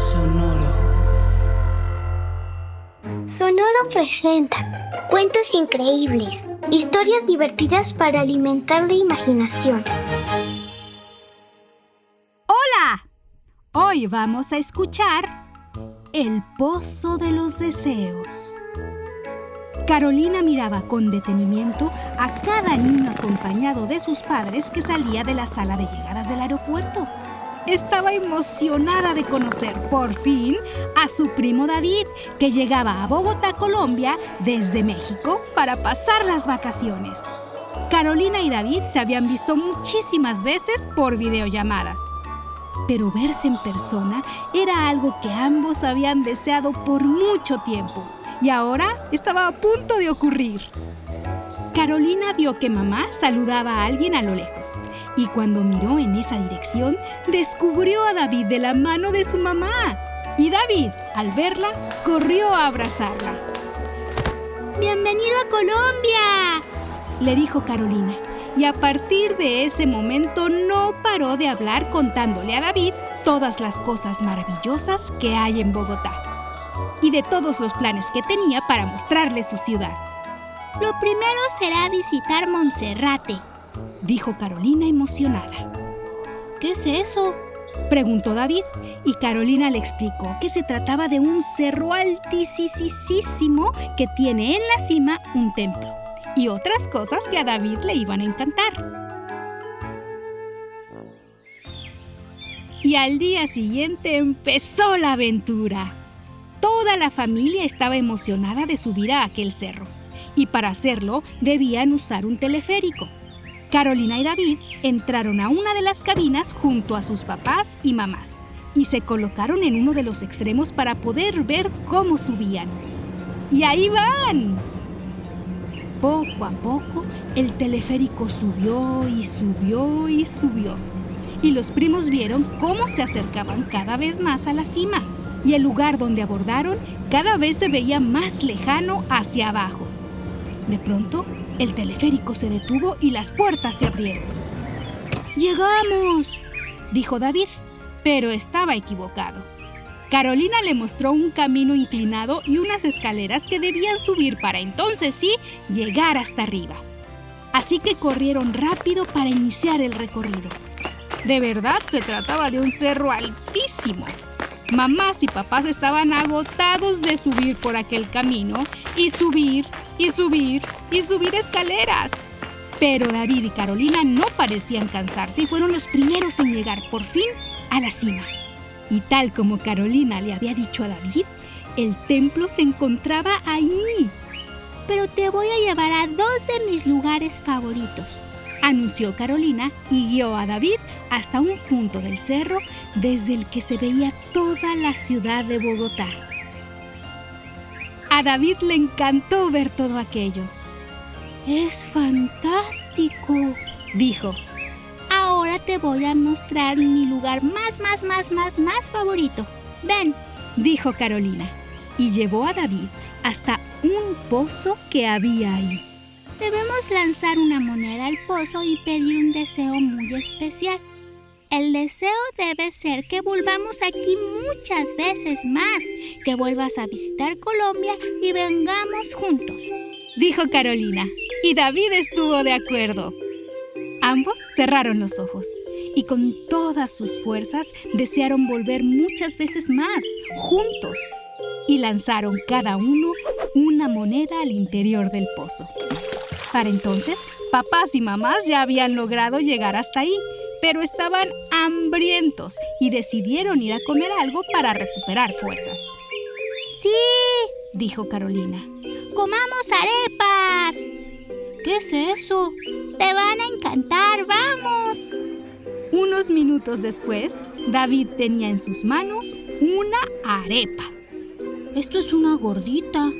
Sonoro. Sonoro presenta cuentos increíbles, historias divertidas para alimentar la imaginación. ¡Hola! Hoy vamos a escuchar El Pozo de los Deseos. Carolina miraba con detenimiento a cada niño acompañado de sus padres que salía de la sala de llegadas del aeropuerto estaba emocionada de conocer por fin a su primo David, que llegaba a Bogotá, Colombia, desde México para pasar las vacaciones. Carolina y David se habían visto muchísimas veces por videollamadas, pero verse en persona era algo que ambos habían deseado por mucho tiempo y ahora estaba a punto de ocurrir. Carolina vio que mamá saludaba a alguien a lo lejos y cuando miró en esa dirección descubrió a David de la mano de su mamá. Y David, al verla, corrió a abrazarla. ¡Bienvenido a Colombia! le dijo Carolina. Y a partir de ese momento no paró de hablar contándole a David todas las cosas maravillosas que hay en Bogotá y de todos los planes que tenía para mostrarle su ciudad. Lo primero será visitar Monserrate, dijo Carolina emocionada. ¿Qué es eso? preguntó David y Carolina le explicó que se trataba de un cerro altísimo que tiene en la cima un templo y otras cosas que a David le iban a encantar. Y al día siguiente empezó la aventura. Toda la familia estaba emocionada de subir a aquel cerro y para hacerlo debían usar un teleférico. Carolina y David entraron a una de las cabinas junto a sus papás y mamás y se colocaron en uno de los extremos para poder ver cómo subían. ¡Y ahí van! Poco a poco el teleférico subió y subió y subió. Y los primos vieron cómo se acercaban cada vez más a la cima. Y el lugar donde abordaron cada vez se veía más lejano hacia abajo. De pronto, el teleférico se detuvo y las puertas se abrieron. ¡Llegamos! dijo David, pero estaba equivocado. Carolina le mostró un camino inclinado y unas escaleras que debían subir para entonces sí llegar hasta arriba. Así que corrieron rápido para iniciar el recorrido. De verdad se trataba de un cerro altísimo. Mamás y papás estaban agotados de subir por aquel camino y subir y subir y subir escaleras. Pero David y Carolina no parecían cansarse y fueron los primeros en llegar por fin a la cima. Y tal como Carolina le había dicho a David, el templo se encontraba ahí. Pero te voy a llevar a dos de mis lugares favoritos anunció Carolina y guió a David hasta un punto del cerro desde el que se veía toda la ciudad de Bogotá. A David le encantó ver todo aquello. Es fantástico, dijo. Ahora te voy a mostrar mi lugar más, más, más, más, más favorito. Ven, dijo Carolina, y llevó a David hasta un pozo que había ahí. Debemos lanzar una moneda al pozo y pedir un deseo muy especial. El deseo debe ser que volvamos aquí muchas veces más, que vuelvas a visitar Colombia y vengamos juntos, dijo Carolina. Y David estuvo de acuerdo. Ambos cerraron los ojos y con todas sus fuerzas desearon volver muchas veces más, juntos, y lanzaron cada uno una moneda al interior del pozo. Para entonces, papás y mamás ya habían logrado llegar hasta ahí, pero estaban hambrientos y decidieron ir a comer algo para recuperar fuerzas. Sí, dijo Carolina. Comamos arepas. ¿Qué es eso? Te van a encantar, vamos. Unos minutos después, David tenía en sus manos una arepa. Esto es una gordita,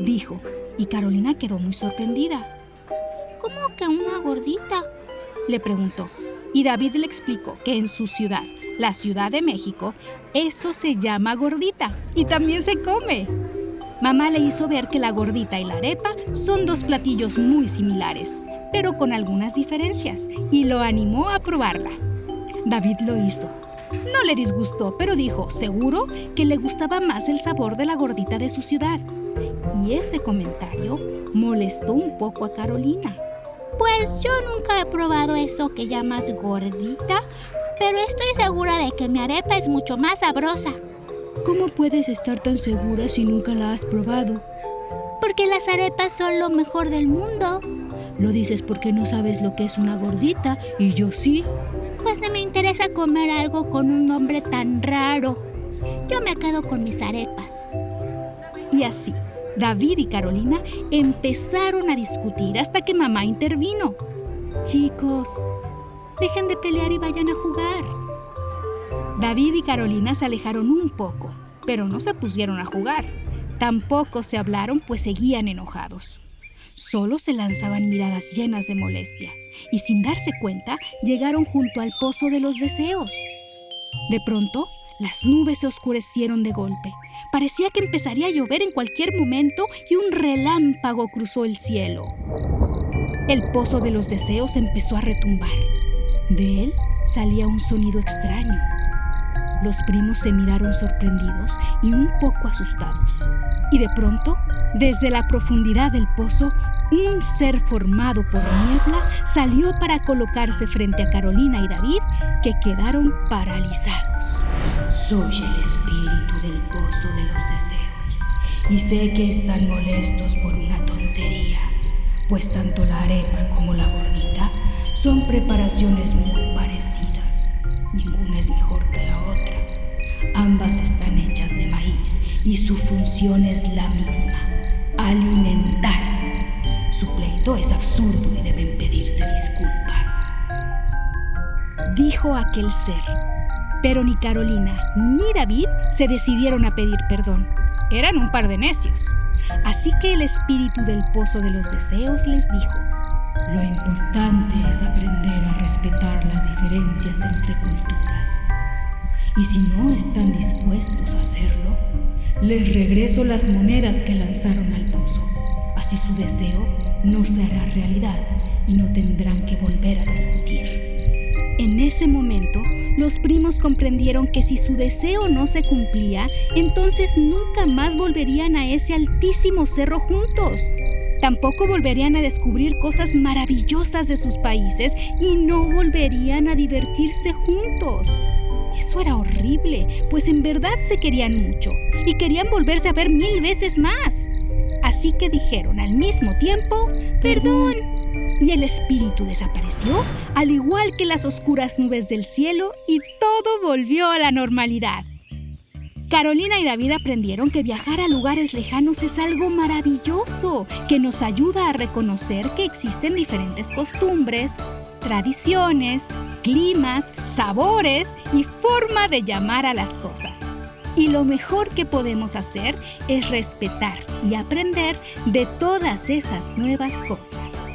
dijo, y Carolina quedó muy sorprendida. ¿Cómo que una gordita? Le preguntó, y David le explicó que en su ciudad, la Ciudad de México, eso se llama gordita y también se come. Mamá le hizo ver que la gordita y la arepa son dos platillos muy similares, pero con algunas diferencias, y lo animó a probarla. David lo hizo. No le disgustó, pero dijo, seguro, que le gustaba más el sabor de la gordita de su ciudad. Y ese comentario molestó un poco a Carolina. Pues yo nunca he probado eso que llamas gordita, pero estoy segura de que mi arepa es mucho más sabrosa. ¿Cómo puedes estar tan segura si nunca la has probado? Porque las arepas son lo mejor del mundo. Lo dices porque no sabes lo que es una gordita y yo sí. Pues no me interesa comer algo con un nombre tan raro. Yo me quedo con mis arepas. Y así, David y Carolina empezaron a discutir hasta que mamá intervino. Chicos, dejen de pelear y vayan a jugar. David y Carolina se alejaron un poco, pero no se pusieron a jugar. Tampoco se hablaron, pues seguían enojados. Solo se lanzaban miradas llenas de molestia, y sin darse cuenta llegaron junto al pozo de los deseos. De pronto, las nubes se oscurecieron de golpe. Parecía que empezaría a llover en cualquier momento y un relámpago cruzó el cielo. El pozo de los deseos empezó a retumbar. De él salía un sonido extraño. Los primos se miraron sorprendidos y un poco asustados. Y de pronto, desde la profundidad del pozo, un ser formado por niebla salió para colocarse frente a Carolina y David, que quedaron paralizados. Soy el espíritu del pozo de los deseos, y sé que están molestos por una tontería, pues tanto la arepa como la gordita son preparaciones muy parecidas. Ninguna es mejor que la otra. Ambas están hechas de maíz y su función es la misma, alimentar. Su pleito es absurdo y deben pedirse disculpas. Dijo aquel ser. Pero ni Carolina ni David se decidieron a pedir perdón. Eran un par de necios. Así que el espíritu del pozo de los deseos les dijo, Lo importante es aprender a respetar las diferencias entre culturas. Y si no están dispuestos a hacerlo, les regreso las monedas que lanzaron al pozo. Así su deseo no se hará realidad y no tendrán que volver a discutir. En ese momento, los primos comprendieron que si su deseo no se cumplía, entonces nunca más volverían a ese altísimo cerro juntos. Tampoco volverían a descubrir cosas maravillosas de sus países y no volverían a divertirse juntos. Eso era horrible, pues en verdad se querían mucho y querían volverse a ver mil veces más. Así que dijeron al mismo tiempo, perdón. Y el espíritu desapareció, al igual que las oscuras nubes del cielo, y todo volvió a la normalidad. Carolina y David aprendieron que viajar a lugares lejanos es algo maravilloso, que nos ayuda a reconocer que existen diferentes costumbres, tradiciones, climas, sabores y forma de llamar a las cosas. Y lo mejor que podemos hacer es respetar y aprender de todas esas nuevas cosas.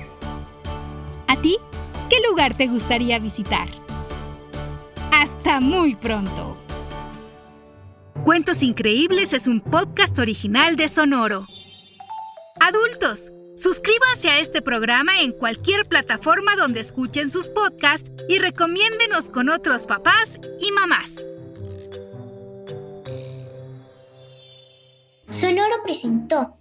¿A ti? ¿Qué lugar te gustaría visitar? Hasta muy pronto. Cuentos Increíbles es un podcast original de Sonoro. Adultos, suscríbanse a este programa en cualquier plataforma donde escuchen sus podcasts y recomiéndenos con otros papás y mamás. Sonoro presentó